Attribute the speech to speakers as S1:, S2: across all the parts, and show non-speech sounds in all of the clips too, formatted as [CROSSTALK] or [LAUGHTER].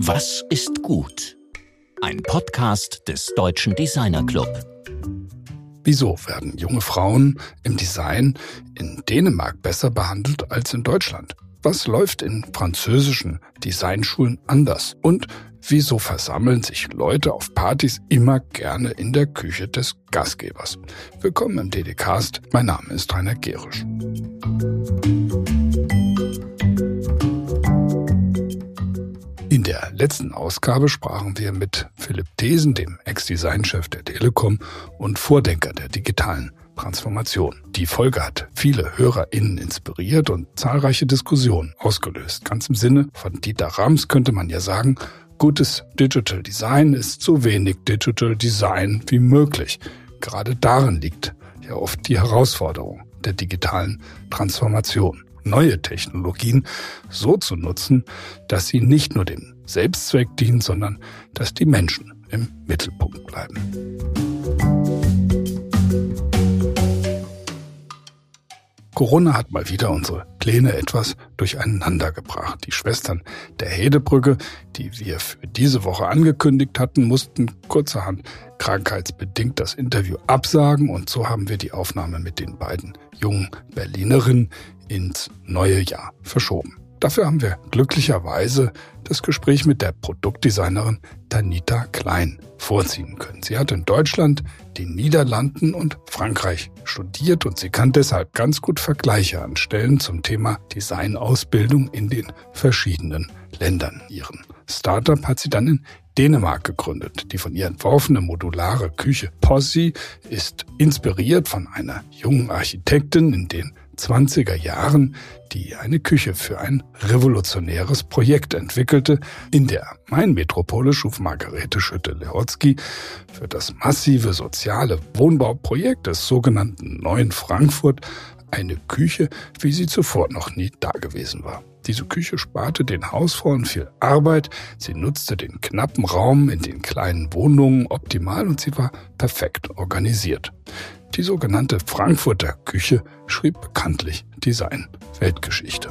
S1: Was ist gut? Ein Podcast des Deutschen Designer Club.
S2: Wieso werden junge Frauen im Design in Dänemark besser behandelt als in Deutschland? Was läuft in französischen Designschulen anders? Und wieso versammeln sich Leute auf Partys immer gerne in der Küche des Gastgebers? Willkommen im DDcast. Mein Name ist Rainer Gerisch. Der letzten Ausgabe sprachen wir mit Philipp Thesen, dem Ex-Designchef der Telekom und Vordenker der digitalen Transformation. Die Folge hat viele HörerInnen inspiriert und zahlreiche Diskussionen ausgelöst. Ganz im Sinne von Dieter Rams könnte man ja sagen, gutes Digital Design ist so wenig Digital Design wie möglich. Gerade darin liegt ja oft die Herausforderung der digitalen Transformation neue Technologien so zu nutzen, dass sie nicht nur dem Selbstzweck dienen, sondern dass die Menschen im Mittelpunkt bleiben. Corona hat mal wieder unsere Pläne etwas durcheinander gebracht. Die Schwestern der Hedebrücke, die wir für diese Woche angekündigt hatten, mussten kurzerhand krankheitsbedingt das Interview absagen und so haben wir die Aufnahme mit den beiden jungen Berlinerinnen ins neue Jahr verschoben. Dafür haben wir glücklicherweise das Gespräch mit der Produktdesignerin Tanita Klein vorziehen können. Sie hat in Deutschland, den Niederlanden und Frankreich studiert und sie kann deshalb ganz gut Vergleiche anstellen zum Thema Designausbildung in den verschiedenen Ländern. Ihren Startup hat sie dann in Dänemark gegründet. Die von ihr entworfene modulare Küche Possi ist inspiriert von einer jungen Architektin in den 20er Jahren, die eine Küche für ein revolutionäres Projekt entwickelte. In der Main-Metropole schuf Margarete Schütte-Lehotzky für das massive soziale Wohnbauprojekt des sogenannten Neuen Frankfurt eine Küche, wie sie zuvor noch nie dagewesen war. Diese Küche sparte den Hausfrauen viel Arbeit, sie nutzte den knappen Raum in den kleinen Wohnungen optimal und sie war perfekt organisiert. Die sogenannte Frankfurter Küche schrieb bekanntlich Design-Weltgeschichte.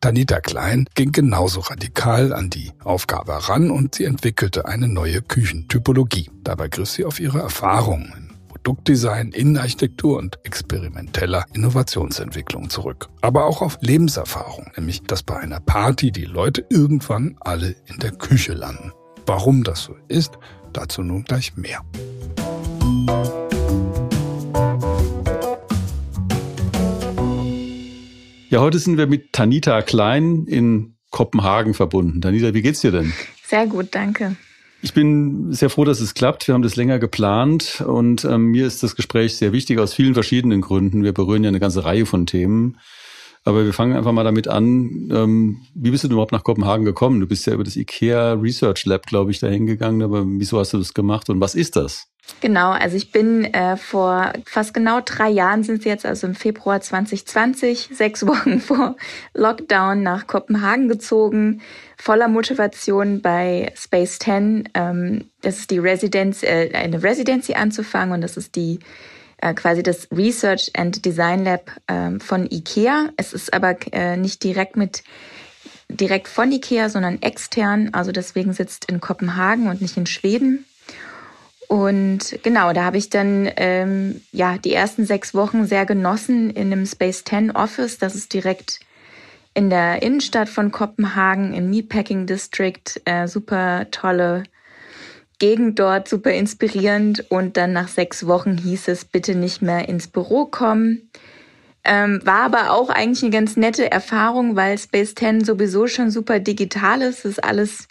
S2: Tanita Klein ging genauso radikal an die Aufgabe ran und sie entwickelte eine neue Küchentypologie. Dabei griff sie auf ihre Erfahrungen im Produktdesign, Innenarchitektur und experimenteller Innovationsentwicklung zurück. Aber auch auf Lebenserfahrung, nämlich dass bei einer Party die Leute irgendwann alle in der Küche landen. Warum das so ist, dazu nun gleich mehr.
S3: Ja, heute sind wir mit Tanita Klein in Kopenhagen verbunden. Tanita, wie geht's dir denn?
S4: Sehr gut, danke.
S3: Ich bin sehr froh, dass es klappt. Wir haben das länger geplant und ähm, mir ist das Gespräch sehr wichtig aus vielen verschiedenen Gründen. Wir berühren ja eine ganze Reihe von Themen. Aber wir fangen einfach mal damit an. Ähm, wie bist du überhaupt nach Kopenhagen gekommen? Du bist ja über das IKEA Research Lab, glaube ich, dahin gegangen. Aber wieso hast du das gemacht und was ist das?
S4: Genau, also ich bin äh, vor fast genau drei Jahren sind es jetzt, also im Februar 2020, sechs Wochen [LAUGHS] vor Lockdown nach Kopenhagen gezogen, voller Motivation bei Space 10. Ähm, das ist die Residenz, äh, eine Residency anzufangen und das ist die äh, quasi das Research and Design Lab äh, von IKEA. Es ist aber äh, nicht direkt mit direkt von IKEA, sondern extern. Also deswegen sitzt in Kopenhagen und nicht in Schweden. Und genau, da habe ich dann ähm, ja die ersten sechs Wochen sehr genossen in einem Space 10 Office. Das ist direkt in der Innenstadt von Kopenhagen im Meatpacking District. Äh, super tolle Gegend dort, super inspirierend. Und dann nach sechs Wochen hieß es, bitte nicht mehr ins Büro kommen. Ähm, war aber auch eigentlich eine ganz nette Erfahrung, weil Space 10 sowieso schon super digital ist. Das alles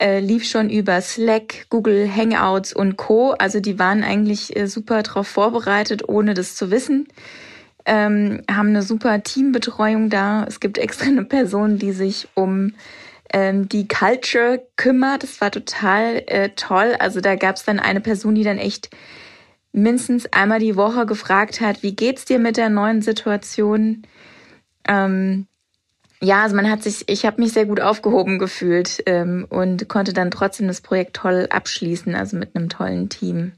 S4: äh, lief schon über Slack, Google Hangouts und Co. Also die waren eigentlich äh, super darauf vorbereitet, ohne das zu wissen. Ähm, haben eine super Teambetreuung da. Es gibt extra eine Person, die sich um ähm, die Culture kümmert. Das war total äh, toll. Also da gab es dann eine Person, die dann echt mindestens einmal die Woche gefragt hat, wie geht's dir mit der neuen Situation? Ähm, ja, also man hat sich, ich habe mich sehr gut aufgehoben gefühlt ähm, und konnte dann trotzdem das Projekt toll abschließen, also mit einem tollen Team.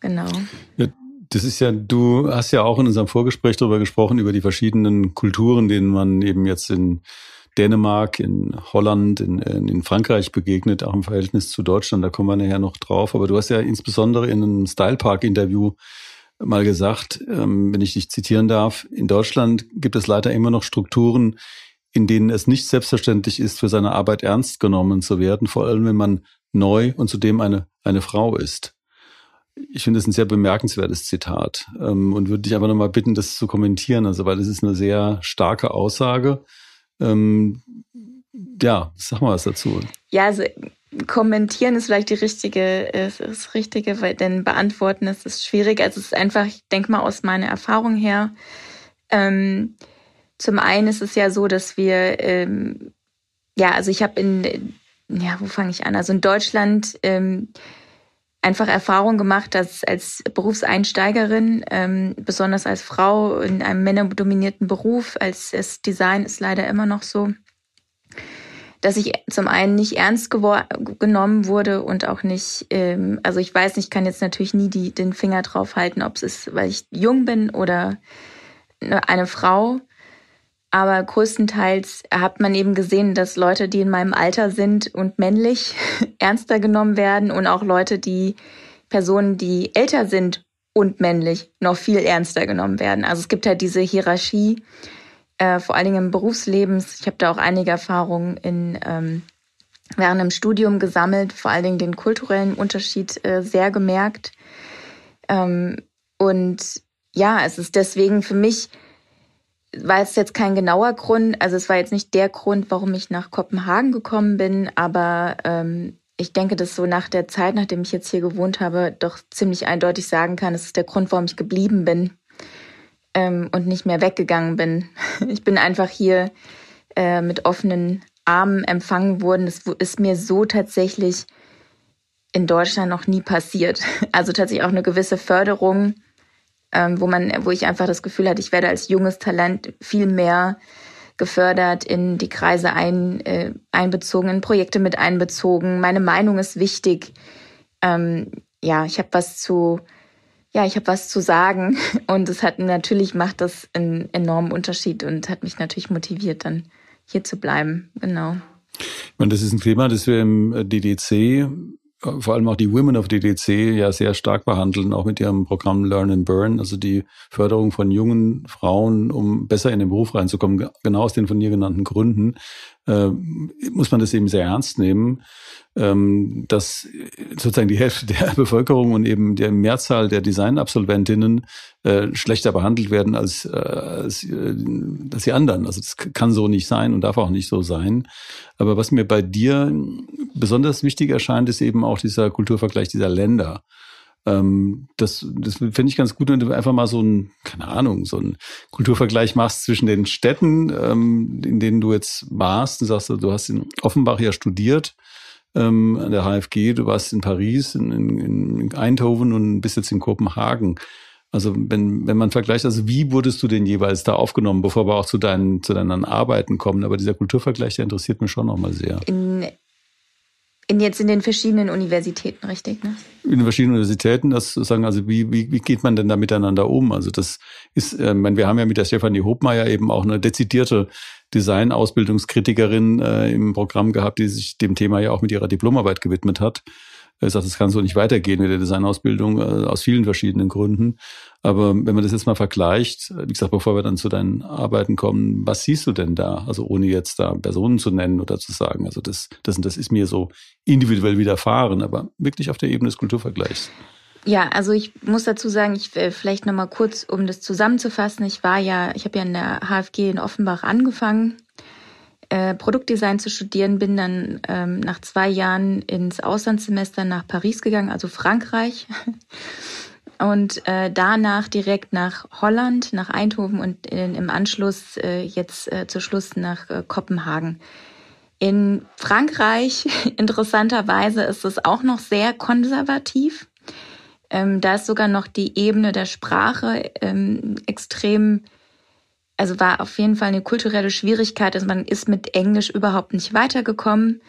S4: Genau.
S3: Ja, Das ist ja, du hast ja auch in unserem Vorgespräch darüber gesprochen, über die verschiedenen Kulturen, denen man eben jetzt in Dänemark, in Holland, in, in Frankreich begegnet, auch im Verhältnis zu Deutschland. Da kommen wir nachher noch drauf. Aber du hast ja insbesondere in einem Style Park Interview mal gesagt, ähm, wenn ich dich zitieren darf, in Deutschland gibt es leider immer noch Strukturen, in denen es nicht selbstverständlich ist, für seine Arbeit ernst genommen zu werden, vor allem wenn man neu und zudem eine, eine Frau ist. Ich finde es ein sehr bemerkenswertes Zitat ähm, und würde dich aber nochmal bitten, das zu kommentieren, also weil es ist eine sehr starke Aussage. Ähm, ja, sag mal was dazu.
S4: Ja, also kommentieren ist vielleicht die richtige, ist das Richtige, weil denn beantworten ist, ist schwierig. Also es ist einfach, ich denke mal aus meiner Erfahrung her. Ähm, zum einen ist es ja so, dass wir, ähm, ja, also ich habe in, ja, wo fange ich an? Also in Deutschland ähm, einfach Erfahrung gemacht, dass als Berufseinsteigerin, ähm, besonders als Frau in einem männerdominierten Beruf, als das Design ist leider immer noch so, dass ich zum einen nicht ernst genommen wurde und auch nicht, ähm, also ich weiß nicht, ich kann jetzt natürlich nie die, den Finger drauf halten, ob es ist, weil ich jung bin oder eine Frau. Aber größtenteils hat man eben gesehen, dass Leute, die in meinem Alter sind und männlich, [LAUGHS] ernster genommen werden und auch Leute, die Personen, die älter sind und männlich, noch viel ernster genommen werden. Also es gibt halt diese Hierarchie äh, vor allen Dingen im Berufsleben. Ich habe da auch einige Erfahrungen in, ähm, während dem Studium gesammelt, vor allen Dingen den kulturellen Unterschied äh, sehr gemerkt. Ähm, und ja, es ist deswegen für mich, war es jetzt kein genauer Grund, also es war jetzt nicht der Grund, warum ich nach Kopenhagen gekommen bin, aber ähm, ich denke, dass so nach der Zeit, nachdem ich jetzt hier gewohnt habe, doch ziemlich eindeutig sagen kann, es ist der Grund, warum ich geblieben bin ähm, und nicht mehr weggegangen bin. [LAUGHS] Ich bin einfach hier äh, mit offenen Armen empfangen worden. Das ist mir so tatsächlich in Deutschland noch nie passiert. [LAUGHS] Also tatsächlich auch eine gewisse Förderung, ähm, wo man, wo ich einfach das Gefühl hatte, ich werde als junges Talent viel mehr gefördert, in die Kreise ein, äh, einbezogen, in Projekte mit einbezogen. Meine Meinung ist wichtig. Ähm, ja, ich habe was zu ja, ich habe was zu sagen [LAUGHS] und es hat natürlich macht das einen enormen Unterschied und hat mich natürlich motiviert, dann hier zu bleiben. Genau.
S3: Ich meine, das ist ein Thema, das wir im DDC vor allem auch die Women of DDC ja sehr stark behandeln, auch mit ihrem Programm Learn and Burn, also die Förderung von jungen Frauen, um besser in den Beruf reinzukommen, genau aus den von dir genannten Gründen, äh, muss man das eben sehr ernst nehmen ähm, dass sozusagen die Hälfte der [LAUGHS] Bevölkerung und eben der Mehrzahl der Designabsolventinnen äh, schlechter behandelt werden als, äh, als, äh, als die anderen. Also das kann so nicht sein und darf auch nicht so sein. Aber was mir bei dir besonders wichtig erscheint, ist eben auch dieser Kulturvergleich dieser Länder. Ähm, das das finde ich ganz gut, wenn du einfach mal so ein, keine Ahnung, so ein Kulturvergleich machst zwischen den Städten, ähm, in denen du jetzt warst. Du sagst, du hast in Offenbach ja studiert ähm, an der HFG, du warst in Paris, in, in, in Eindhoven und bist jetzt in Kopenhagen. Also wenn, wenn man vergleicht, also wie wurdest du denn jeweils da aufgenommen, bevor wir auch zu deinen, zu deinen Arbeiten kommen? Aber dieser Kulturvergleich, der interessiert mich schon nochmal sehr.
S4: In, in jetzt in den verschiedenen Universitäten, richtig? Ne?
S3: In den verschiedenen Universitäten, das sagen, also wie, wie, wie geht man denn da miteinander um? Also das ist, äh, wir haben ja mit der Stefanie Hobmeier eben auch eine dezidierte Design-Ausbildungskritikerin äh, im Programm gehabt, die sich dem Thema ja auch mit ihrer Diplomarbeit gewidmet hat. Er sagt, es kann so nicht weitergehen mit der Designausbildung äh, aus vielen verschiedenen Gründen. Aber wenn man das jetzt mal vergleicht, wie gesagt, bevor wir dann zu deinen Arbeiten kommen, was siehst du denn da? Also ohne jetzt da Personen zu nennen oder zu sagen, also das, das, das ist mir so individuell widerfahren, aber wirklich auf der Ebene des Kulturvergleichs.
S4: Ja, also ich muss dazu sagen, ich will vielleicht noch mal kurz, um das zusammenzufassen. Ich war ja, ich habe ja in der HFG in Offenbach angefangen, äh, Produktdesign zu studieren, bin dann ähm, nach zwei Jahren ins Auslandssemester nach Paris gegangen, also Frankreich. Und äh, danach direkt nach Holland, nach Eindhoven und in, im Anschluss äh, jetzt äh, zu Schluss nach äh, Kopenhagen. In Frankreich, [LAUGHS] interessanterweise, ist es auch noch sehr konservativ. Ähm, da ist sogar noch die Ebene der Sprache ähm, extrem, also war auf jeden Fall eine kulturelle Schwierigkeit. Also man ist mit Englisch überhaupt nicht weitergekommen.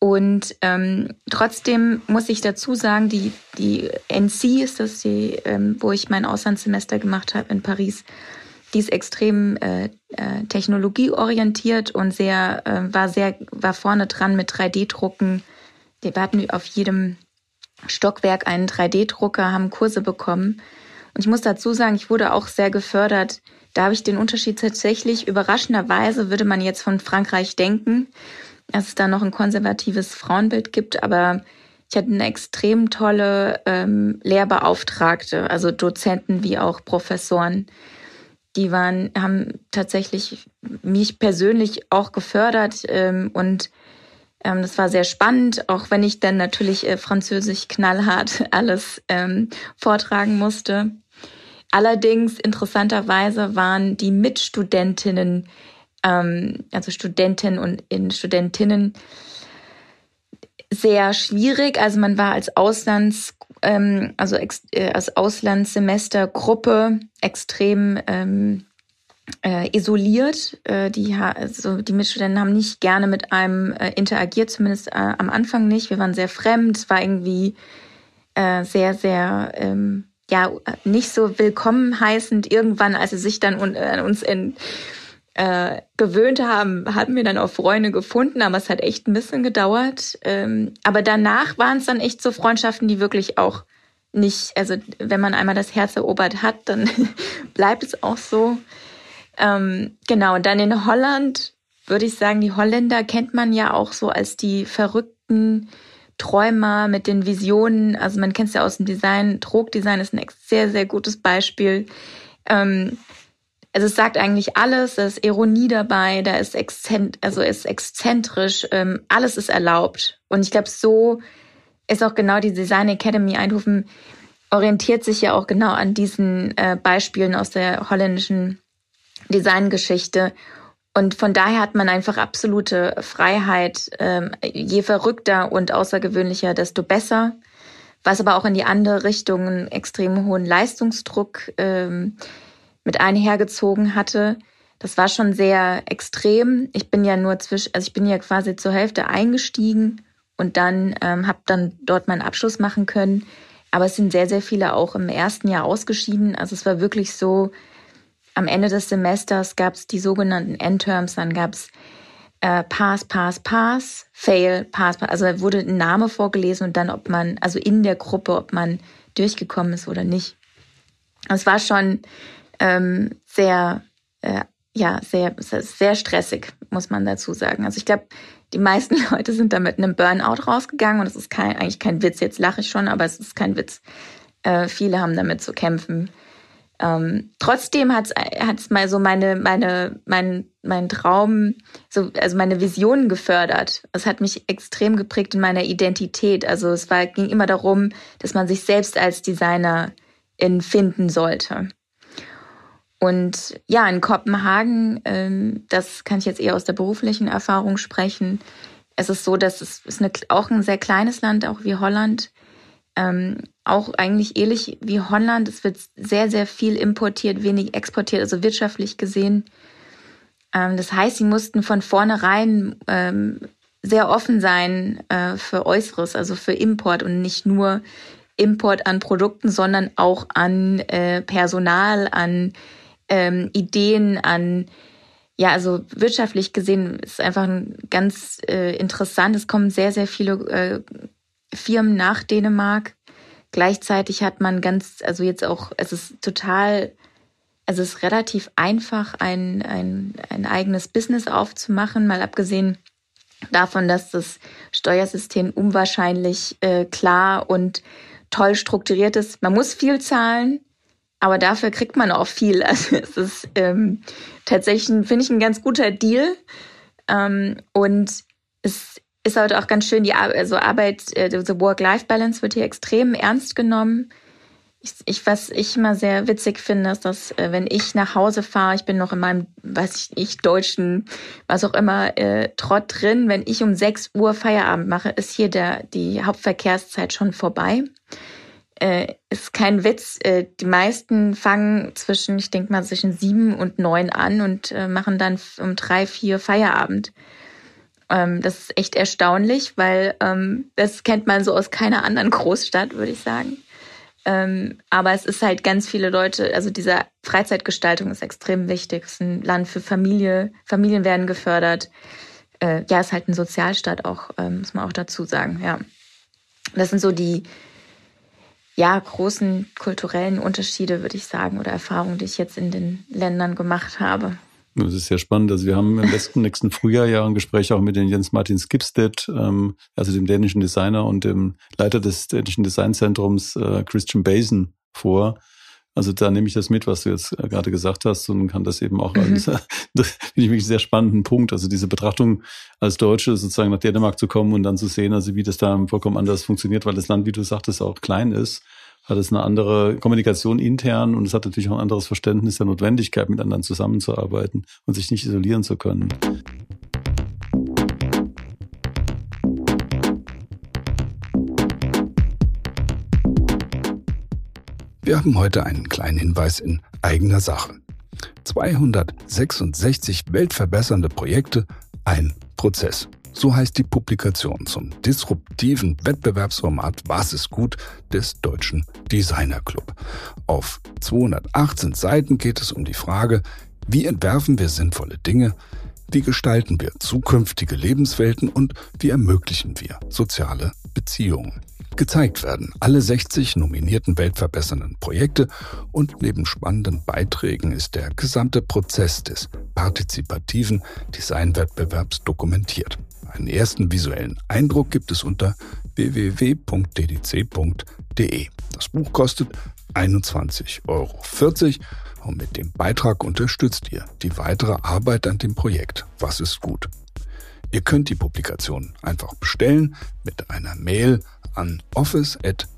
S4: Und ähm, trotzdem muss ich dazu sagen, die, die NC ist das, die, ähm, wo ich mein Auslandssemester gemacht habe in Paris, die ist extrem äh, äh, technologieorientiert und sehr, äh, war sehr, war vorne dran mit 3D-Drucken. Wir hatten auf jedem Stockwerk einen 3D-Drucker, haben Kurse bekommen. Und ich muss dazu sagen, ich wurde auch sehr gefördert. Da habe ich den Unterschied tatsächlich überraschenderweise, würde man jetzt von Frankreich denken, dass es da noch ein konservatives Frauenbild gibt, aber ich hatte eine extrem tolle ähm, Lehrbeauftragte, also Dozenten wie auch Professoren. Die waren, haben tatsächlich mich persönlich auch gefördert ähm, und ähm, das war sehr spannend, auch wenn ich dann natürlich äh, Französisch knallhart [LAUGHS] alles ähm, vortragen musste. Allerdings interessanterweise waren die Mitstudentinnen, ähm, also Studenten und in Studentinnen, sehr schwierig. Also man war als Auslands, ähm, also ex, äh, als Auslandssemestergruppe extrem ähm, äh, isoliert. Äh, die, also die Mitstudenten haben nicht gerne mit einem äh, interagiert, zumindest äh, am Anfang nicht. Wir waren sehr fremd. Es war irgendwie äh, sehr, sehr ähm, ja nicht so willkommen heißend. Irgendwann, als sie sich dann un, äh, uns in äh, gewöhnt haben, hatten wir dann auch Freunde gefunden, aber es hat echt ein bisschen gedauert. Ähm, aber danach waren es dann echt so Freundschaften, die wirklich auch nicht, also wenn man einmal das Herz erobert hat, dann [LAUGHS] bleibt es auch so. Ähm, genau, und dann in Holland würde ich sagen, die Holländer kennt man ja auch so als die verrückten Träumer mit den Visionen. Also man kennt es ja aus dem Design. Trogdesign ist ein sehr, sehr gutes Beispiel. Ähm, also es sagt eigentlich alles, da ist Ironie dabei, da ist exzent, also ist exzentrisch, ähm, alles ist erlaubt. Und ich glaube, so ist auch genau die Design Academy Eindhoven orientiert sich ja auch genau an diesen äh, Beispielen aus der holländischen Designgeschichte. Und von daher hat man einfach absolute Freiheit. Ähm, je verrückter und außergewöhnlicher, desto besser. Was aber auch in die andere Richtung einen extrem hohen Leistungsdruck ähm, mit einhergezogen hatte. Das war schon sehr extrem. Ich bin ja nur zwischen, also ich bin ja quasi zur Hälfte eingestiegen und dann ähm, habe dann dort meinen Abschluss machen können. Aber es sind sehr, sehr viele auch im ersten Jahr ausgeschieden. Also es war wirklich so, am Ende des Semesters gab es die sogenannten Endterms, dann gab es äh, Pass, Pass, Pass, Fail, Pass, Pass. Also da wurde ein Name vorgelesen und dann, ob man, also in der Gruppe, ob man durchgekommen ist oder nicht. Es war schon ähm, sehr, äh, ja, sehr, sehr stressig, muss man dazu sagen. Also ich glaube, die meisten [LAUGHS] Leute sind da mit einem Burnout rausgegangen und das ist kein, eigentlich kein Witz. Jetzt lache ich schon, aber es ist kein Witz. Äh, viele haben damit zu kämpfen. Ähm, trotzdem hat es mal so meine, meine, mein, mein Traum, so, also meine Visionen gefördert. Es hat mich extrem geprägt in meiner Identität. Also es war, ging immer darum, dass man sich selbst als Designer finden sollte. Und ja, in Kopenhagen, ähm, das kann ich jetzt eher aus der beruflichen Erfahrung sprechen. Es ist so, dass es ist eine, auch ein sehr kleines Land, auch wie Holland ähm, auch eigentlich ähnlich wie Holland. Es wird sehr, sehr viel importiert, wenig exportiert, also wirtschaftlich gesehen. Ähm, das heißt, sie mussten von vornherein ähm, sehr offen sein äh, für Äußeres, also für Import und nicht nur Import an Produkten, sondern auch an äh, Personal, an ähm, Ideen, an ja, also wirtschaftlich gesehen ist einfach ganz äh, interessant. Es kommen sehr, sehr viele äh, Firmen nach Dänemark. Gleichzeitig hat man ganz, also jetzt auch, es ist total, es ist relativ einfach, ein, ein, ein eigenes Business aufzumachen, mal abgesehen davon, dass das Steuersystem unwahrscheinlich äh, klar und toll strukturiert ist. Man muss viel zahlen, aber dafür kriegt man auch viel. [LAUGHS] Also es ist ähm, tatsächlich, finde ich, ein ganz guter Deal. Ähm, und es ist halt auch ganz schön, die Ar also Arbeit, äh, the Work-Life-Balance wird hier extrem ernst genommen. Ich, ich, was ich immer sehr witzig finde, ist, dass äh, wenn ich nach Hause fahre, ich bin noch in meinem, weiß ich nicht, deutschen, was auch immer, äh, Trott drin, wenn ich um 6 Uhr Feierabend mache, ist hier der, die Hauptverkehrszeit schon vorbei. Äh, ist kein Witz. Äh, die meisten fangen zwischen, ich denke mal, zwischen sieben und neun an und äh, machen dann um drei, vier Feierabend. Ähm, das ist echt erstaunlich, weil ähm, das kennt man so aus keiner anderen Großstadt, würde ich sagen. Ähm, aber es ist halt ganz viele Leute, also diese Freizeitgestaltung ist extrem wichtig. Es ist ein Land für Familie, Familien werden gefördert. Äh, ja, es ist halt ein Sozialstaat auch, ähm, muss man auch dazu sagen, ja. Das sind so die, ja, großen kulturellen Unterschiede, würde ich sagen, oder Erfahrungen, die ich jetzt in den Ländern gemacht habe.
S3: Das ist sehr spannend. Also wir haben im nächsten, [LAUGHS] nächsten Frühjahr ja ein Gespräch auch mit den Jens Martin Skipstedt, ähm, also dem dänischen Designer und dem Leiter des dänischen Designzentrums äh, Christian Basin vor. Also da nehme ich das mit, was du jetzt äh, gerade gesagt hast und kann das eben auch mhm. als, [LAUGHS] das finde ich einen sehr spannenden Punkt. Also diese Betrachtung als Deutsche sozusagen nach Dänemark zu kommen und dann zu sehen, also wie das da vollkommen anders funktioniert, weil das Land, wie du sagtest, auch klein ist hat es eine andere Kommunikation intern und es hat natürlich auch ein anderes Verständnis der Notwendigkeit, mit anderen zusammenzuarbeiten und sich nicht isolieren zu können.
S2: Wir haben heute einen kleinen Hinweis in eigener Sache. 266 weltverbessernde Projekte, ein Prozess. So heißt die Publikation zum disruptiven Wettbewerbsformat Was ist gut des Deutschen Designer Club. Auf 218 Seiten geht es um die Frage, wie entwerfen wir sinnvolle Dinge, wie gestalten wir zukünftige Lebenswelten und wie ermöglichen wir soziale Beziehungen. Gezeigt werden alle 60 nominierten weltverbessernden Projekte und neben spannenden Beiträgen ist der gesamte Prozess des partizipativen Designwettbewerbs dokumentiert. Einen ersten visuellen Eindruck gibt es unter www.ddc.de. Das Buch kostet 21,40 Euro und mit dem Beitrag unterstützt ihr die weitere Arbeit an dem Projekt. Was ist gut? Ihr könnt die Publikation einfach bestellen mit einer Mail an office.ddc.de.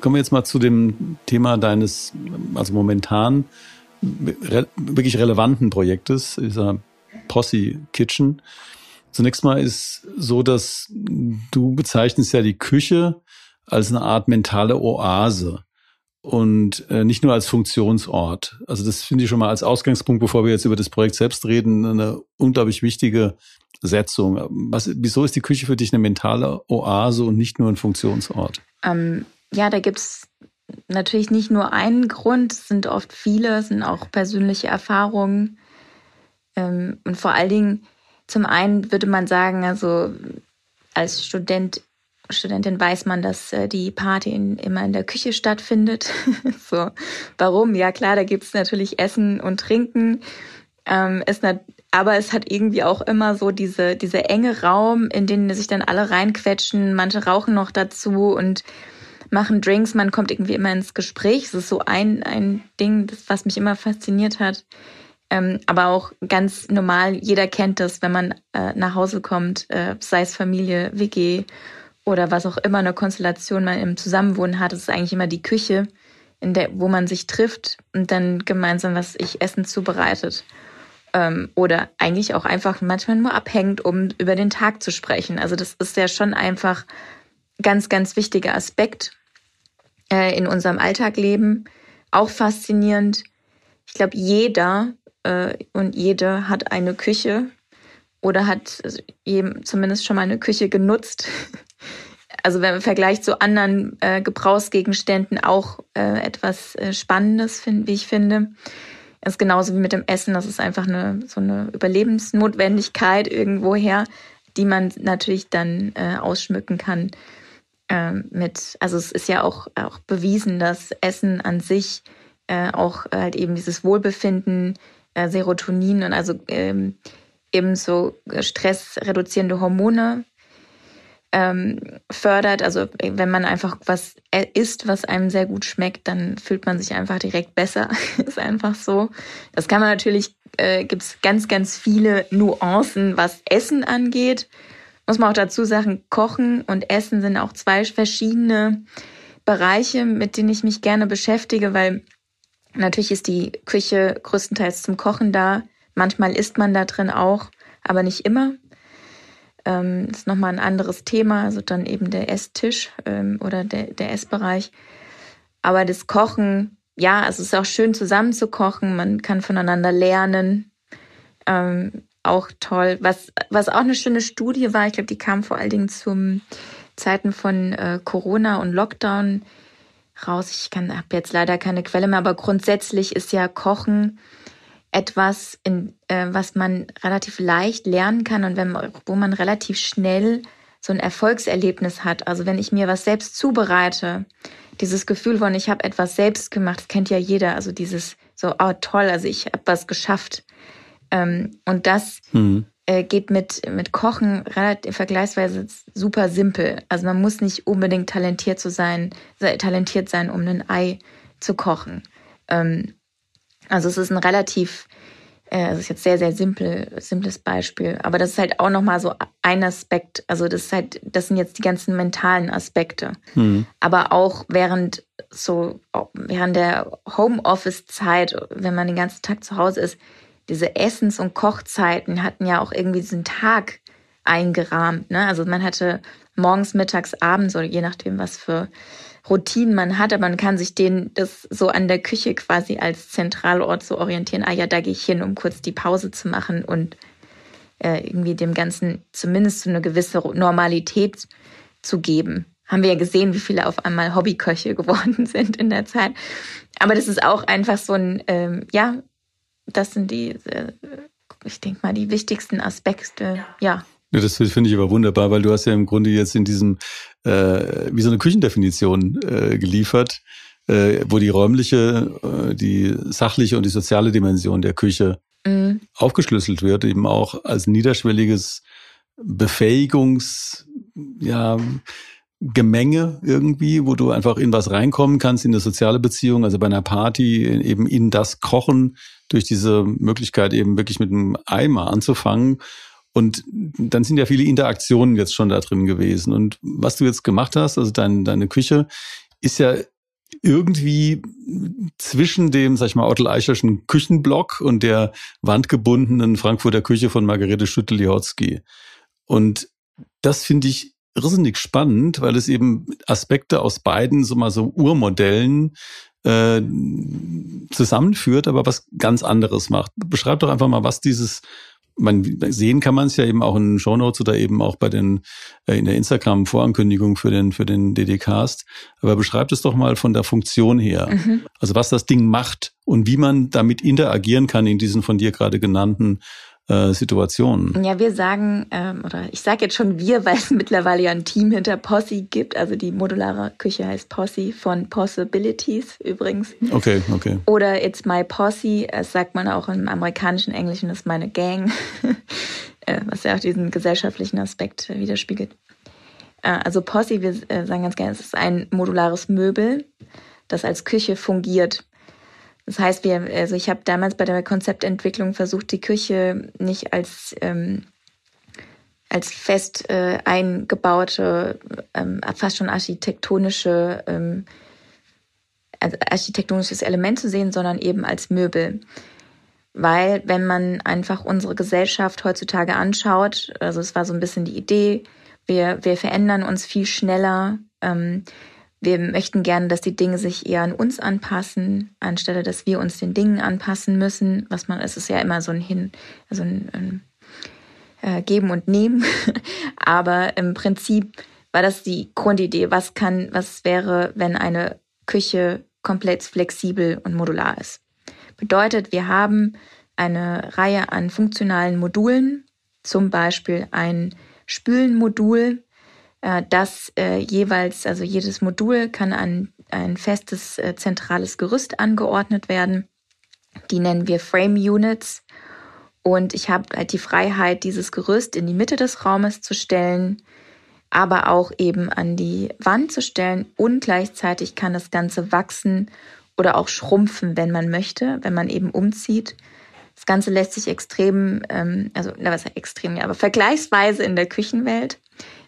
S3: Kommen wir jetzt mal zu dem Thema deines, also momentan re wirklich relevanten Projektes, dieser Posse Kitchen. Zunächst mal ist so, dass du bezeichnest ja die Küche als eine Art mentale Oase und äh, nicht nur als Funktionsort. Also das finde ich schon mal als Ausgangspunkt, bevor wir jetzt über das Projekt selbst reden, eine unglaublich wichtige Setzung. Was, wieso ist die Küche für dich eine mentale Oase und nicht nur ein Funktionsort?
S4: Ähm, ja, da gibt's natürlich nicht nur einen Grund, es sind oft viele, es sind auch persönliche Erfahrungen. Ähm, und vor allen Dingen, zum einen würde man sagen, also als Student Studentin weiß man, dass äh, die Party in, immer in der Küche stattfindet. [LAUGHS] so, warum? Ja klar, da gibt's natürlich Essen und Trinken. Ähm, ist nat aber es hat irgendwie auch immer so diese, diese enge Raum, in den sich dann alle reinquetschen. Manche rauchen noch dazu und machen Drinks. Man kommt irgendwie immer ins Gespräch. Es ist so ein, ein Ding, das, was mich immer fasziniert hat. Ähm, aber auch ganz normal, jeder kennt das, wenn man äh, nach Hause kommt, äh, sei es Familie, WG oder was auch immer eine Konstellation man im Zusammenwohnen hat, ist eigentlich immer die Küche, in der, wo man sich trifft und dann gemeinsam was ich Essen zubereitet. Ähm, oder eigentlich auch einfach manchmal nur abhängt, um über den Tag zu sprechen. Also das ist ja schon einfach ganz, ganz wichtiger Aspekt äh, in unserem Alltagleben. Auch faszinierend. Ich glaube, jeder äh, und jede hat eine Küche oder hat also, zumindest schon mal eine Küche genutzt. [LAUGHS] also wenn man vergleicht zu anderen äh, Gebrauchsgegenständen auch äh, etwas äh, Spannendes, find, wie ich finde. Das ist genauso wie mit dem Essen, das ist einfach eine so eine Überlebensnotwendigkeit irgendwoher, die man natürlich dann äh, ausschmücken kann ähm, mit, also es ist ja auch, auch bewiesen, dass Essen an sich äh, auch halt eben dieses Wohlbefinden, äh, Serotonin und also ähm, eben so stressreduzierende Hormone ähm, fördert. Also wenn man einfach was isst, was einem sehr gut schmeckt, dann fühlt man sich einfach direkt besser. [LAUGHS] ist einfach so. Das kann man natürlich, äh, gibt es ganz, ganz viele Nuancen, was Essen angeht. Muss man auch dazu sagen, Kochen und Essen sind auch zwei verschiedene Bereiche, mit denen ich mich gerne beschäftige, weil natürlich ist die Küche größtenteils zum Kochen da. Manchmal isst man da drin auch, aber nicht immer ähm, ist nochmal ein anderes Thema, also dann eben der Esstisch ähm, oder der, der Essbereich. Aber das Kochen ja, also es ist auch schön zusammen zu kochen. Man kann voneinander lernen. Ähm, auch toll. Was, was auch eine schöne Studie war, ich glaube, die kam vor allen Dingen zum Zeiten von äh, Corona und Lockdown raus. Ich habe jetzt leider keine Quelle mehr, aber grundsätzlich ist ja Kochen etwas, in, äh, was man relativ leicht lernen kann und wenn, wo man relativ schnell so ein Erfolgserlebnis hat. Also wenn ich mir was selbst zubereite, dieses Gefühl von, ich habe etwas selbst gemacht, das kennt ja jeder. Also dieses so, oh toll, also ich habe was geschafft. Ähm, und das mhm. äh, geht mit, mit Kochen relativ vergleichsweise super simpel. Also man muss nicht unbedingt talentiert zu sein, talentiert sein, um ein Ei zu kochen. Ähm, also es ist ein relativ äh, das ist jetzt sehr, sehr simpel, simples Beispiel. Aber das ist halt auch nochmal so ein Aspekt. Also das ist halt, das sind jetzt die ganzen mentalen Aspekte. Mhm. Aber auch während so, während der Homeoffice-Zeit, wenn man den ganzen Tag zu Hause ist, diese Essens- und Kochzeiten hatten ja auch irgendwie diesen Tag eingerahmt. Ne? Also man hatte morgens, mittags, abends oder je nachdem, was für Routinen man hat, aber man kann sich den das so an der Küche quasi als Zentralort so orientieren. Ah ja, da gehe ich hin, um kurz die Pause zu machen und äh, irgendwie dem Ganzen zumindest so eine gewisse Normalität zu geben. Haben wir ja gesehen, wie viele auf einmal Hobbyköche [LAUGHS] geworden sind in der Zeit. Aber das ist auch einfach so ein, ähm, ja, das sind die, äh, ich denke mal, die wichtigsten Aspekte, ja.
S3: ja. Das finde ich aber wunderbar, weil du hast ja im Grunde jetzt in diesem äh, wie so eine Küchendefinition äh, geliefert, äh, wo die räumliche, äh, die sachliche und die soziale Dimension der Küche mhm. aufgeschlüsselt wird, eben auch als niederschwelliges Befähigungs, ja, Gemenge irgendwie, wo du einfach in was reinkommen kannst, in eine soziale Beziehung, also bei einer Party eben in das Kochen durch diese Möglichkeit eben wirklich mit einem Eimer anzufangen und dann sind ja viele Interaktionen jetzt schon da drin gewesen. Und was du jetzt gemacht hast, also dein, deine Küche, ist ja irgendwie zwischen dem, sag ich mal, Ottel-Eicherschen Küchenblock und der wandgebundenen Frankfurter Küche von Margarete Schüttel-Lihotzky. Und das finde ich irrsinnig spannend, weil es eben Aspekte aus beiden so mal so Urmodellen äh, zusammenführt, aber was ganz anderes macht. Beschreib doch einfach mal, was dieses man sehen kann man es ja eben auch in den Shownotes oder eben auch bei den äh, in der Instagram Vorankündigung für den für den DDcast. Aber beschreibt es doch mal von der Funktion her, mhm. also was das Ding macht und wie man damit interagieren kann in diesen von dir gerade genannten äh, Situationen.
S4: Ja, wir sagen, ähm, oder ich sage jetzt schon wir, [LAUGHS] weil es mittlerweile ja ein Team hinter Posse gibt. Also die modulare Küche heißt Posse von Possibilities übrigens.
S3: Okay, okay.
S4: Oder It's My Posse, das sagt man auch im amerikanischen Englischen, ist meine Gang, [LAUGHS] äh, was ja auch diesen gesellschaftlichen Aspekt widerspiegelt. Äh, also Posse, wir äh, sagen ganz gerne, es ist ein modulares Möbel, das als Küche fungiert. Das heißt, wir, also ich habe damals bei der Konzeptentwicklung versucht, die Küche nicht als ähm, als fest äh, eingebaute, ähm, fast schon architektonische, ähm, also architektonisches Element zu sehen, sondern eben als Möbel. Weil wenn man einfach unsere Gesellschaft heutzutage anschaut, also es war so ein bisschen die Idee, wir, wir verändern uns viel schneller. Ähm, wir möchten gerne, dass die Dinge sich eher an uns anpassen, anstelle dass wir uns den Dingen anpassen müssen. Was man, es ist ja immer so ein Hin, also ein, ein äh, Geben und Nehmen. [LAUGHS] Aber im Prinzip war das die Grundidee. Was kann, was wäre, wenn eine Küche komplett flexibel und modular ist? Bedeutet, wir haben eine Reihe an funktionalen Modulen, zum Beispiel ein Spülenmodul, äh, das äh, jeweils, also jedes Modul kann an ein festes äh, zentrales Gerüst angeordnet werden. Die nennen wir Frame Units. Und ich habe halt die Freiheit, dieses Gerüst in die Mitte des Raumes zu stellen, aber auch eben an die Wand zu stellen. Und gleichzeitig kann das Ganze wachsen oder auch schrumpfen, wenn man möchte, wenn man eben umzieht. Das Ganze lässt sich extrem, ähm, also na, was extrem, ja, aber vergleichsweise in der Küchenwelt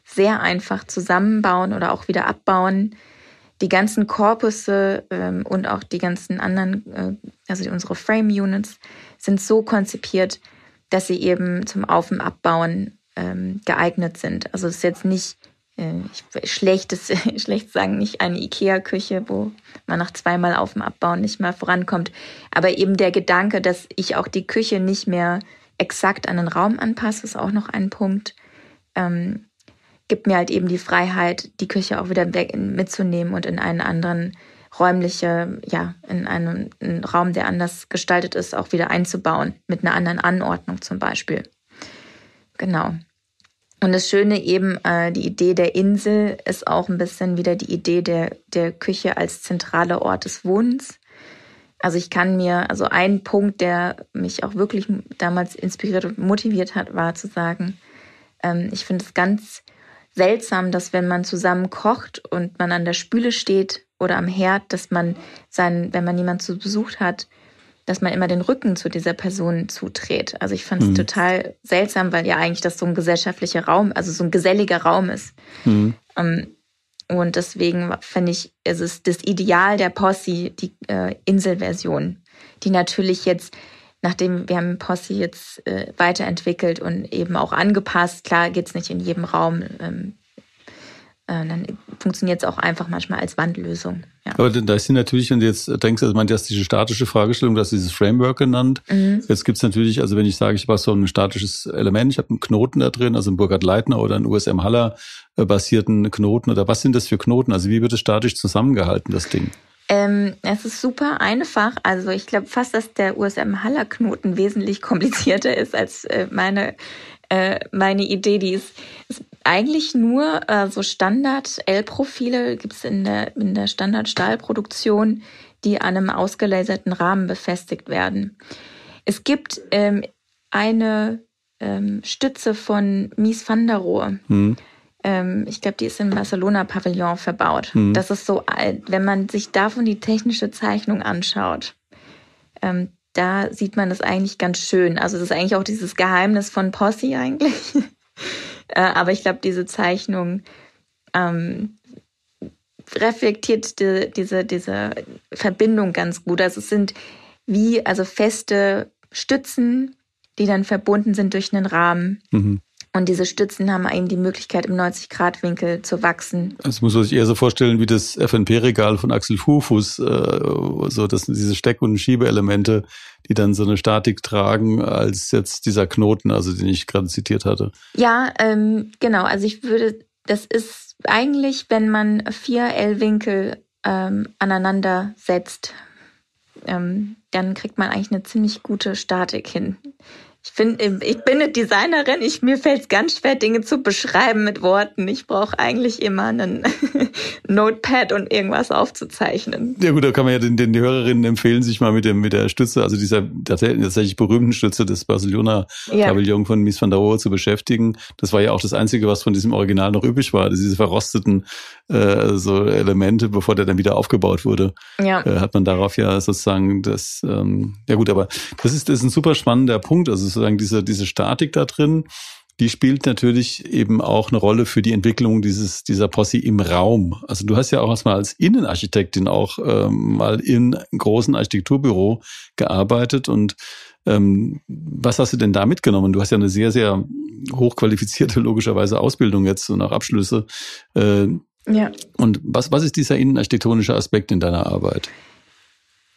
S4: sehr einfach zusammenbauen oder auch wieder abbauen. Die ganzen Korpusse ähm, und auch die ganzen anderen, äh, also unsere Frame Units, sind so konzipiert, dass sie eben zum Auf- und Abbauen ähm, geeignet sind. Also es ist jetzt nicht äh, ich, schlechtes, [LAUGHS] schlecht sagen, nicht eine Ikea-Küche, wo man nach zweimal auf dem Abbauen nicht mehr vorankommt. Aber eben der Gedanke, dass ich auch die Küche nicht mehr exakt an den Raum anpasse, ist auch noch ein Punkt. Ähm, gibt mir halt eben die Freiheit, die Küche auch wieder weg mitzunehmen und in einen anderen räumliche, ja, in einen, einen Raum, der anders gestaltet ist, auch wieder einzubauen, mit einer anderen Anordnung zum Beispiel. Genau. Und das Schöne eben, äh, die Idee der Insel ist auch ein bisschen wieder die Idee der, der Küche als zentraler Ort des Wohnens. Also ich kann mir, also ein Punkt, der mich auch wirklich damals inspiriert und motiviert hat, war zu sagen, ähm, ich finde es ganz seltsam, dass wenn man zusammen kocht und man an der Spüle steht oder am Herd, dass man sein, wenn man jemanden zu Besuch hat, dass man immer den Rücken zu dieser Person zudreht. Also ich fand es mhm. total seltsam, weil ja eigentlich das so ein gesellschaftlicher Raum, also so ein geselliger Raum ist. Mhm. Um, und deswegen finde ich, es ist das Ideal der Posse, die äh, Inselversion, die natürlich jetzt, nachdem wir haben Posse jetzt äh, weiterentwickelt und eben auch angepasst, klar geht es nicht in jedem Raum, ähm, äh, dann funktioniert es auch einfach manchmal als Wandlösung. Ja.
S3: Aber da ist natürlich, wenn du jetzt denkst, also man hast diese statische Fragestellung, du hast dieses Framework genannt. Mhm. Jetzt gibt's natürlich, also wenn ich sage, ich habe so ein statisches Element, ich habe einen Knoten da drin, also einen Burkhard Leitner oder einen USM Haller äh, basierten Knoten oder was sind das für Knoten? Also wie wird es statisch zusammengehalten, das Ding?
S4: Ähm, es ist super einfach. Also ich glaube fast, dass der USM Haller Knoten wesentlich [LAUGHS] komplizierter ist als äh, meine äh, meine Idee, die ist, ist eigentlich nur äh, so Standard-L-Profile, gibt es in der, in der Standard-Stahlproduktion, die an einem ausgelaserten Rahmen befestigt werden. Es gibt ähm, eine ähm, Stütze von Mies van der Rohe. Hm. Ähm, ich glaube, die ist im Barcelona-Pavillon verbaut. Hm. Das ist so alt. Wenn man sich davon die technische Zeichnung anschaut, ähm, da sieht man das eigentlich ganz schön. Also das ist eigentlich auch dieses Geheimnis von Posse eigentlich. [LAUGHS] äh, aber ich glaube, diese Zeichnung ähm, reflektiert die, diese, diese Verbindung ganz gut. Also es sind wie also feste Stützen, die dann verbunden sind durch einen Rahmen. Mhm. Und diese Stützen haben eben die Möglichkeit, im 90-Grad-Winkel zu wachsen.
S3: Das muss man sich eher so vorstellen wie das FNP-Regal von Axel Fufus, äh, so dass diese Steck- und Schiebeelemente, die dann so eine Statik tragen, als jetzt dieser Knoten, also den ich gerade zitiert hatte.
S4: Ja, ähm, genau. Also ich würde, das ist eigentlich, wenn man vier L-Winkel ähm, aneinander setzt, ähm, dann kriegt man eigentlich eine ziemlich gute Statik hin. Ich finde, ich bin eine Designerin. Ich, mir fällt es ganz schwer, Dinge zu beschreiben mit Worten. Ich brauche eigentlich immer einen [LAUGHS] Notepad und irgendwas aufzuzeichnen.
S3: Ja gut, da kann man ja den, den Hörerinnen empfehlen, sich mal mit dem mit der Stütze, also dieser tatsächlich berühmten Stütze des Barcelona Pavillon ja. von Mies van der Rohe zu beschäftigen. Das war ja auch das Einzige, was von diesem Original noch übrig war. diese verrosteten äh, so Elemente, bevor der dann wieder aufgebaut wurde. Ja. Äh, hat man darauf ja sozusagen das, ähm, ja gut, aber das ist, das ist ein super spannender Punkt. Also sozusagen diese, diese Statik da drin, die spielt natürlich eben auch eine Rolle für die Entwicklung dieses, dieser Posse im Raum. Also du hast ja auch erstmal als Innenarchitektin auch ähm, mal in einem großen Architekturbüro gearbeitet und ähm, was hast du denn da mitgenommen? Du hast ja eine sehr, sehr hochqualifizierte, logischerweise Ausbildung jetzt und auch Abschlüsse. Äh, ja. Und was, was ist dieser innenarchitektonische Aspekt in deiner Arbeit?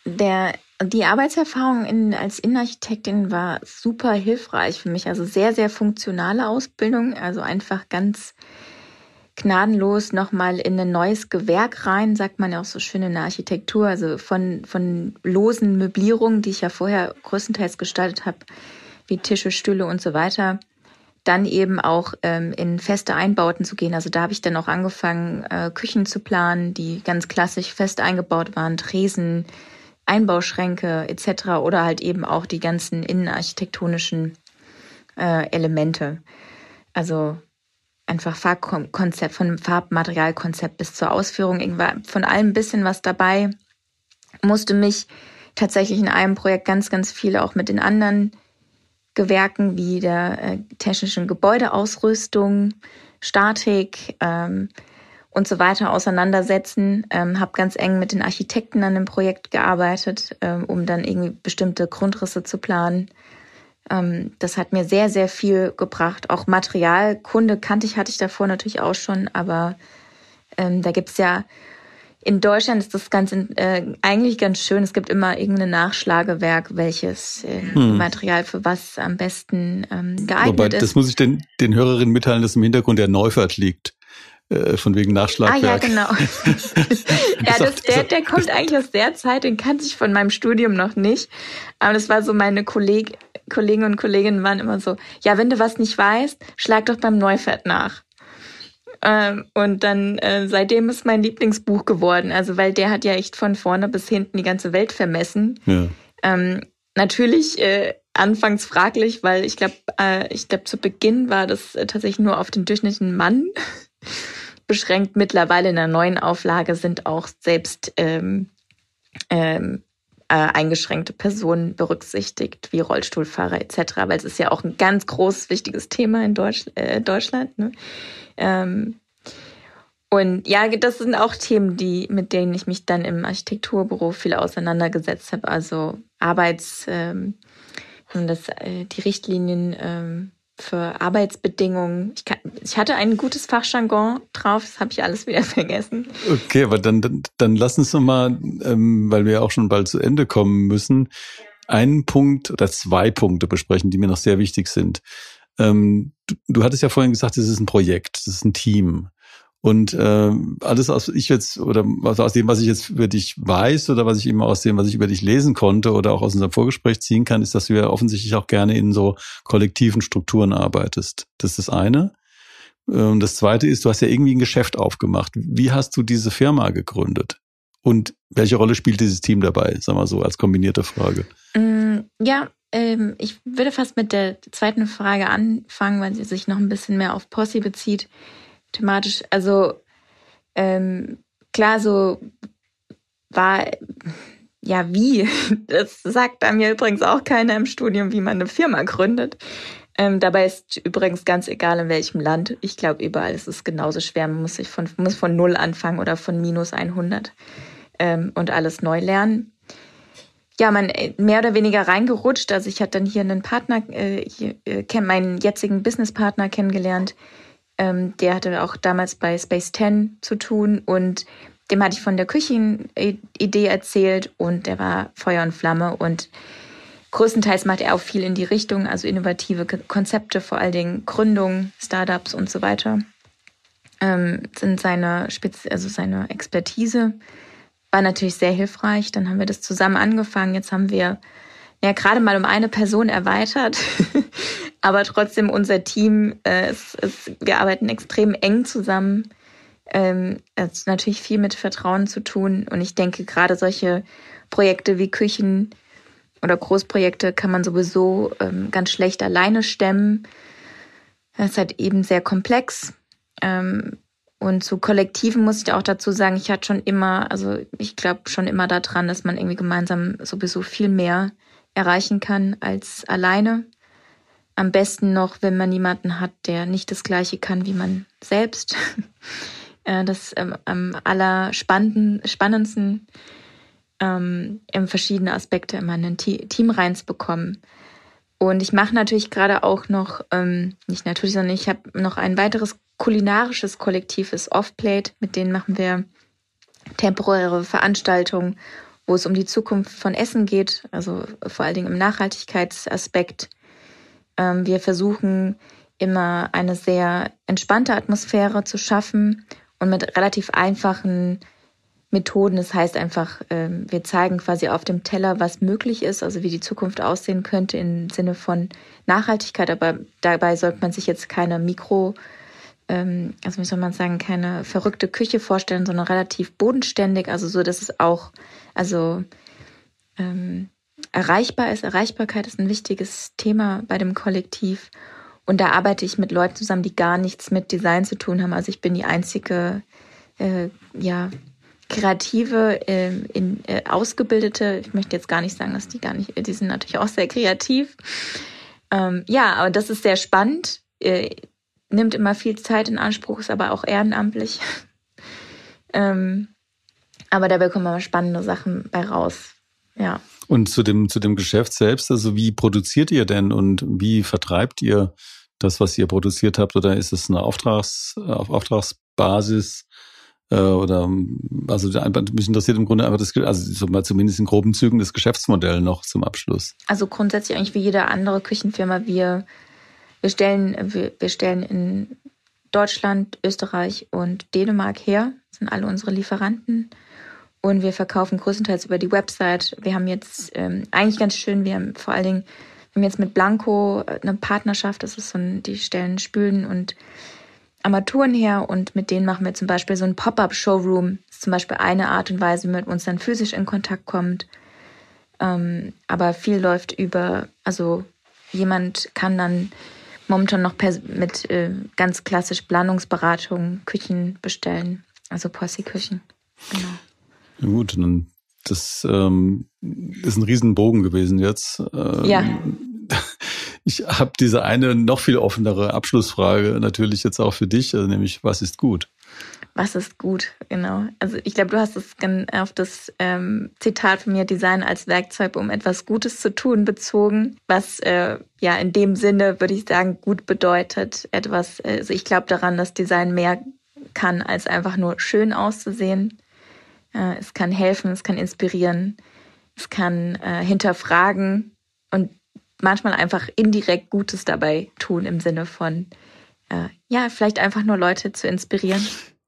S4: Der die Arbeitserfahrung in, als Innenarchitektin war super hilfreich für mich. Also sehr, sehr funktionale Ausbildung. Also einfach ganz gnadenlos nochmal in ein neues Gewerk rein, sagt man ja auch so schön in der Architektur. Also von, von losen Möblierungen, die ich ja vorher größtenteils gestaltet habe, wie Tische, Stühle und so weiter. Dann eben auch ähm, in feste Einbauten zu gehen. Also da habe ich dann auch angefangen, äh, Küchen zu planen, die ganz klassisch fest eingebaut waren, Tresen, Einbauschränke etc. oder halt eben auch die ganzen innenarchitektonischen äh, Elemente. Also einfach Farbkonzept, von Farbmaterialkonzept bis zur Ausführung, von allem ein bisschen was dabei. Musste mich tatsächlich in einem Projekt ganz, ganz viel auch mit den anderen Gewerken wie der äh, technischen Gebäudeausrüstung, Statik, ähm, und so weiter auseinandersetzen. Ähm, habe ganz eng mit den Architekten an dem Projekt gearbeitet, ähm, um dann irgendwie bestimmte Grundrisse zu planen. Ähm, das hat mir sehr, sehr viel gebracht. Auch Materialkunde kannte ich, hatte ich davor natürlich auch schon, aber ähm, da gibt's ja in Deutschland ist das ganz äh, eigentlich ganz schön. Es gibt immer irgendein Nachschlagewerk, welches äh, hm. Material für was am besten ähm, geeignet Wobei, ist.
S3: Das muss ich den, den Hörerinnen mitteilen, dass im Hintergrund der Neufert liegt. Äh, von wegen Nachschlagwerk.
S4: Ah ja, genau. [LAUGHS] ja, das, der, der kommt eigentlich aus der Zeit, den kannte ich von meinem Studium noch nicht. Aber das war so, meine Kolleg, Kollegen und Kolleginnen waren immer so, ja, wenn du was nicht weißt, schlag doch beim Neufert nach. Ähm, und dann äh, seitdem ist mein Lieblingsbuch geworden. Also weil der hat ja echt von vorne bis hinten die ganze Welt vermessen. Ja. Ähm, natürlich äh, anfangs fraglich, weil ich glaube, äh, ich glaube zu Beginn war das äh, tatsächlich nur auf den durchschnittlichen Mann beschränkt. Mittlerweile in der neuen Auflage sind auch selbst ähm, ähm, äh, eingeschränkte Personen berücksichtigt, wie Rollstuhlfahrer etc. Weil es ist ja auch ein ganz großes, wichtiges Thema in Deutsch, äh, Deutschland. Ne? Ähm, und ja, das sind auch Themen, die, mit denen ich mich dann im Architekturbüro viel auseinandergesetzt habe. Also Arbeits, ähm, das, äh, die Richtlinien ähm, für Arbeitsbedingungen. Ich, kann, ich hatte ein gutes Fachjargon drauf, das habe ich alles wieder [LAUGHS] vergessen.
S3: Okay, aber dann, dann, dann lass uns noch mal, ähm, weil wir auch schon bald zu Ende kommen müssen, einen Punkt oder zwei Punkte besprechen, die mir noch sehr wichtig sind. Ähm, du, du hattest ja vorhin gesagt, es ist ein Projekt, es ist ein Team. Und äh, alles, was ich jetzt, oder aus dem, was ich jetzt über dich weiß, oder was ich eben aus dem, was ich über dich lesen konnte oder auch aus unserem Vorgespräch ziehen kann, ist, dass du ja offensichtlich auch gerne in so kollektiven Strukturen arbeitest. Das ist das eine. Und das zweite ist, du hast ja irgendwie ein Geschäft aufgemacht. Wie hast du diese Firma gegründet? Und welche Rolle spielt dieses Team dabei? Sag mal so als kombinierte Frage.
S4: Mm, ja, ähm, ich würde fast mit der zweiten Frage anfangen, weil sie sich noch ein bisschen mehr auf Posse bezieht, thematisch. Also ähm, klar, so war ja wie. [LAUGHS] Das sagt einem ja übrigens auch keiner im Studium, wie man eine Firma gründet. Ähm, dabei ist übrigens ganz egal in welchem Land. Ich glaube, überall ist es genauso schwer. Man muss sich von, muss von null anfangen oder von minus 100 ähm, und alles neu lernen ja, man äh, mehr oder weniger reingerutscht. Also ich hatte dann hier einen Partner, äh, hier, äh, meinen jetzigen Businesspartner kennengelernt. Ähm, der hatte auch damals bei Space 10 zu tun und dem hatte ich von der Küchenidee erzählt und der war Feuer und Flamme und größtenteils macht er auch viel in die Richtung, also innovative Konzepte, vor allen Dingen Gründungen, Startups und so weiter, ähm, sind seine, Spez also seine Expertise war natürlich sehr hilfreich. Dann haben wir das zusammen angefangen. Jetzt haben wir ja gerade mal um eine Person erweitert, [LAUGHS] aber trotzdem unser Team, äh, es, es, wir arbeiten extrem eng zusammen. Ähm, es hat natürlich viel mit Vertrauen zu tun und ich denke gerade solche Projekte wie Küchen oder Großprojekte kann man sowieso ähm, ganz schlecht alleine stemmen. Es ist halt eben sehr komplex. Ähm, und zu Kollektiven muss ich auch dazu sagen, ich hatte schon immer, also ich glaube schon immer daran, dass man irgendwie gemeinsam sowieso viel mehr erreichen kann als alleine. Am besten noch, wenn man jemanden hat, der nicht das Gleiche kann wie man selbst. [LAUGHS] Äh, das ähm, am allerspannendsten ähm, verschiedene Aspekte immer in ein Team reinzubekommen. Und ich mache natürlich gerade auch noch, ähm, nicht natürlich, sondern ich habe noch ein weiteres kulinarisches Kollektiv ist Offplate. Mit denen machen wir temporäre Veranstaltungen, wo es um die Zukunft von Essen geht, also vor allen Dingen im Nachhaltigkeitsaspekt. Ähm, wir versuchen immer eine sehr entspannte Atmosphäre zu schaffen und mit relativ einfachen Methoden. Das heißt einfach, ähm, wir zeigen quasi auf dem Teller, was möglich ist, also wie die Zukunft aussehen könnte im Sinne von Nachhaltigkeit. Aber dabei sollte man sich jetzt keine Mikro- ähm, also wie soll man sagen, keine verrückte Küche vorstellen, sondern relativ bodenständig, also so, dass es auch, also ähm, erreichbar ist. Erreichbarkeit ist ein wichtiges Thema bei dem Kollektiv. Und da arbeite ich mit Leuten zusammen, die gar nichts mit Design zu tun haben. Also ich bin die einzige, äh, ja, kreative, äh, in, äh, ausgebildete. Ich möchte jetzt gar nicht sagen, dass die gar nicht, die sind natürlich auch sehr kreativ. Ähm, ja, aber das ist sehr spannend. Nimmt immer viel Zeit in Anspruch, ist aber auch ehrenamtlich. [LAUGHS] ähm, aber dabei kommen immer spannende Sachen bei raus. Ja.
S3: Und zu dem, zu dem Geschäft selbst, also wie produziert ihr denn und wie vertreibt ihr das, was ihr produziert habt? Oder ist es eine Auftrags, auf Auftragsbasis? Äh, oder also mich interessiert im Grunde einfach das, also so mal zumindest in groben Zügen das Geschäftsmodell noch zum Abschluss.
S4: Also grundsätzlich eigentlich wie jede andere Küchenfirma, wir, wir stellen, wir, stellen in Deutschland, Österreich und Dänemark her, das sind alle unsere Lieferanten. Und wir verkaufen größtenteils über die Website. Wir haben jetzt ähm, eigentlich ganz schön, wir haben vor allen Dingen, wir haben jetzt mit Blanco eine Partnerschaft, das ist so ein, die stellen Spülen und Armaturen her und mit denen machen wir zum Beispiel so ein Pop-up-Showroom. Das ist zum Beispiel eine Art und Weise, wie man mit uns dann physisch in Kontakt kommt. Ähm, aber viel läuft über, also jemand kann dann momentan noch mit äh, ganz klassisch Planungsberatung Küchen bestellen, also Possi-Küchen. Genau.
S3: Ja, gut, dann das ähm, ist ein Riesenbogen gewesen jetzt. Ähm,
S4: ja. [LAUGHS]
S3: Ich habe diese eine noch viel offenere Abschlussfrage natürlich jetzt auch für dich, also nämlich was ist gut?
S4: Was ist gut, genau. Also ich glaube, du hast es auf das ähm, Zitat von mir Design als Werkzeug, um etwas Gutes zu tun, bezogen, was äh, ja in dem Sinne, würde ich sagen, gut bedeutet. Etwas, also ich glaube daran, dass Design mehr kann, als einfach nur schön auszusehen. Äh, es kann helfen, es kann inspirieren, es kann äh, hinterfragen und manchmal einfach indirekt Gutes dabei tun im Sinne von, äh, ja, vielleicht einfach nur Leute zu inspirieren.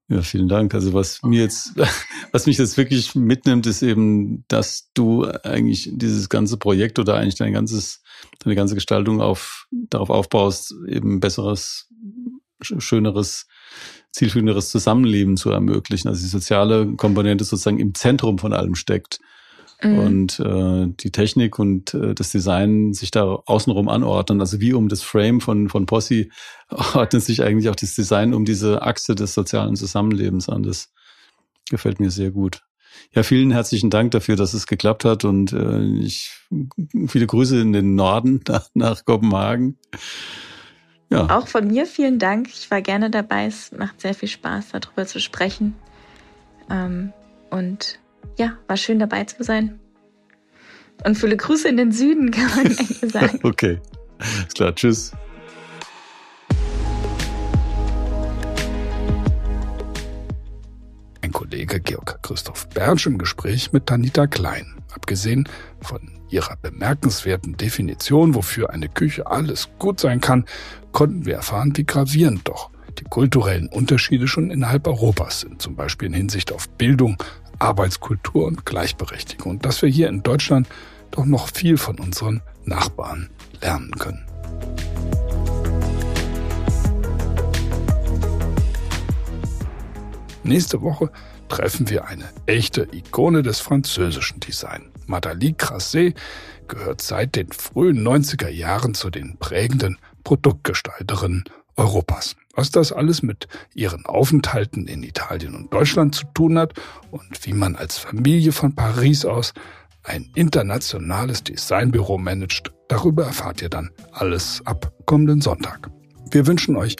S3: Ja, vielen Dank. Also was mir jetzt, [LAUGHS] was mich jetzt wirklich mitnimmt, ist eben, dass du eigentlich dieses ganze Projekt oder eigentlich dein ganzes, deine ganze Gestaltung auf, darauf aufbaust, eben besseres, schöneres, zielführenderes Zusammenleben zu ermöglichen. Also die soziale Komponente sozusagen im Zentrum von allem steckt. Mhm. Und äh, die Technik und äh, das Design sich da außenrum anordnen. Also wie um das Frame von, von Posse [LAUGHS] ordnet sich eigentlich auch das Design um diese Achse des sozialen Zusammenlebens an. Das gefällt mir sehr gut. Ja, vielen herzlichen Dank dafür, dass es geklappt hat und äh, ich viele Grüße in den Norden [LAUGHS] nach, nach Kopenhagen.
S4: Ja. Auch von mir vielen Dank. Ich war gerne dabei. Es macht sehr viel Spaß, darüber zu sprechen. Ähm, und ja, war schön dabei zu sein. Und viele Grüße in den Süden, [LAUGHS] kann man eigentlich [LAUGHS] sagen.
S3: okay, ist klar. Tschüss.
S2: Ein Kollege Georg Christoph Bernsch im Gespräch mit Tanita Klein. Abgesehen von ihrer bemerkenswerten Definition, wofür eine Küche alles gut sein kann, konnten wir erfahren, wie gravierend doch die kulturellen Unterschiede schon innerhalb Europas sind, zum Beispiel in Hinsicht auf Bildung, Arbeitskultur und Gleichberechtigung. Und dass wir hier in Deutschland doch noch viel von unseren Nachbarn lernen können. Nächste Woche treffen wir eine echte Ikone des französischen Design. Madali Crasset gehört seit den frühen 90er Jahren zu den prägenden Produktgestalterinnen Europas. Was das alles mit ihren Aufenthalten in Italien und Deutschland zu tun hat und wie man als Familie von Paris aus ein internationales Designbüro managt, darüber erfahrt ihr dann alles ab kommenden Sonntag. Wir wünschen euch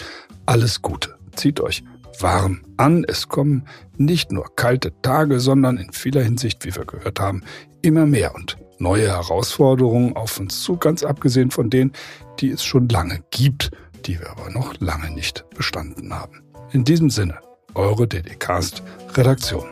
S2: alles Gute. Zieht euch warm an. Es kommen nicht nur kalte Tage, sondern in vieler Hinsicht, wie wir gehört haben, immer mehr und neue Herausforderungen auf uns zu, ganz abgesehen von denen, die es schon lange gibt die wir aber noch lange nicht bestanden haben. In diesem Sinne, eure DDCast-Redaktion.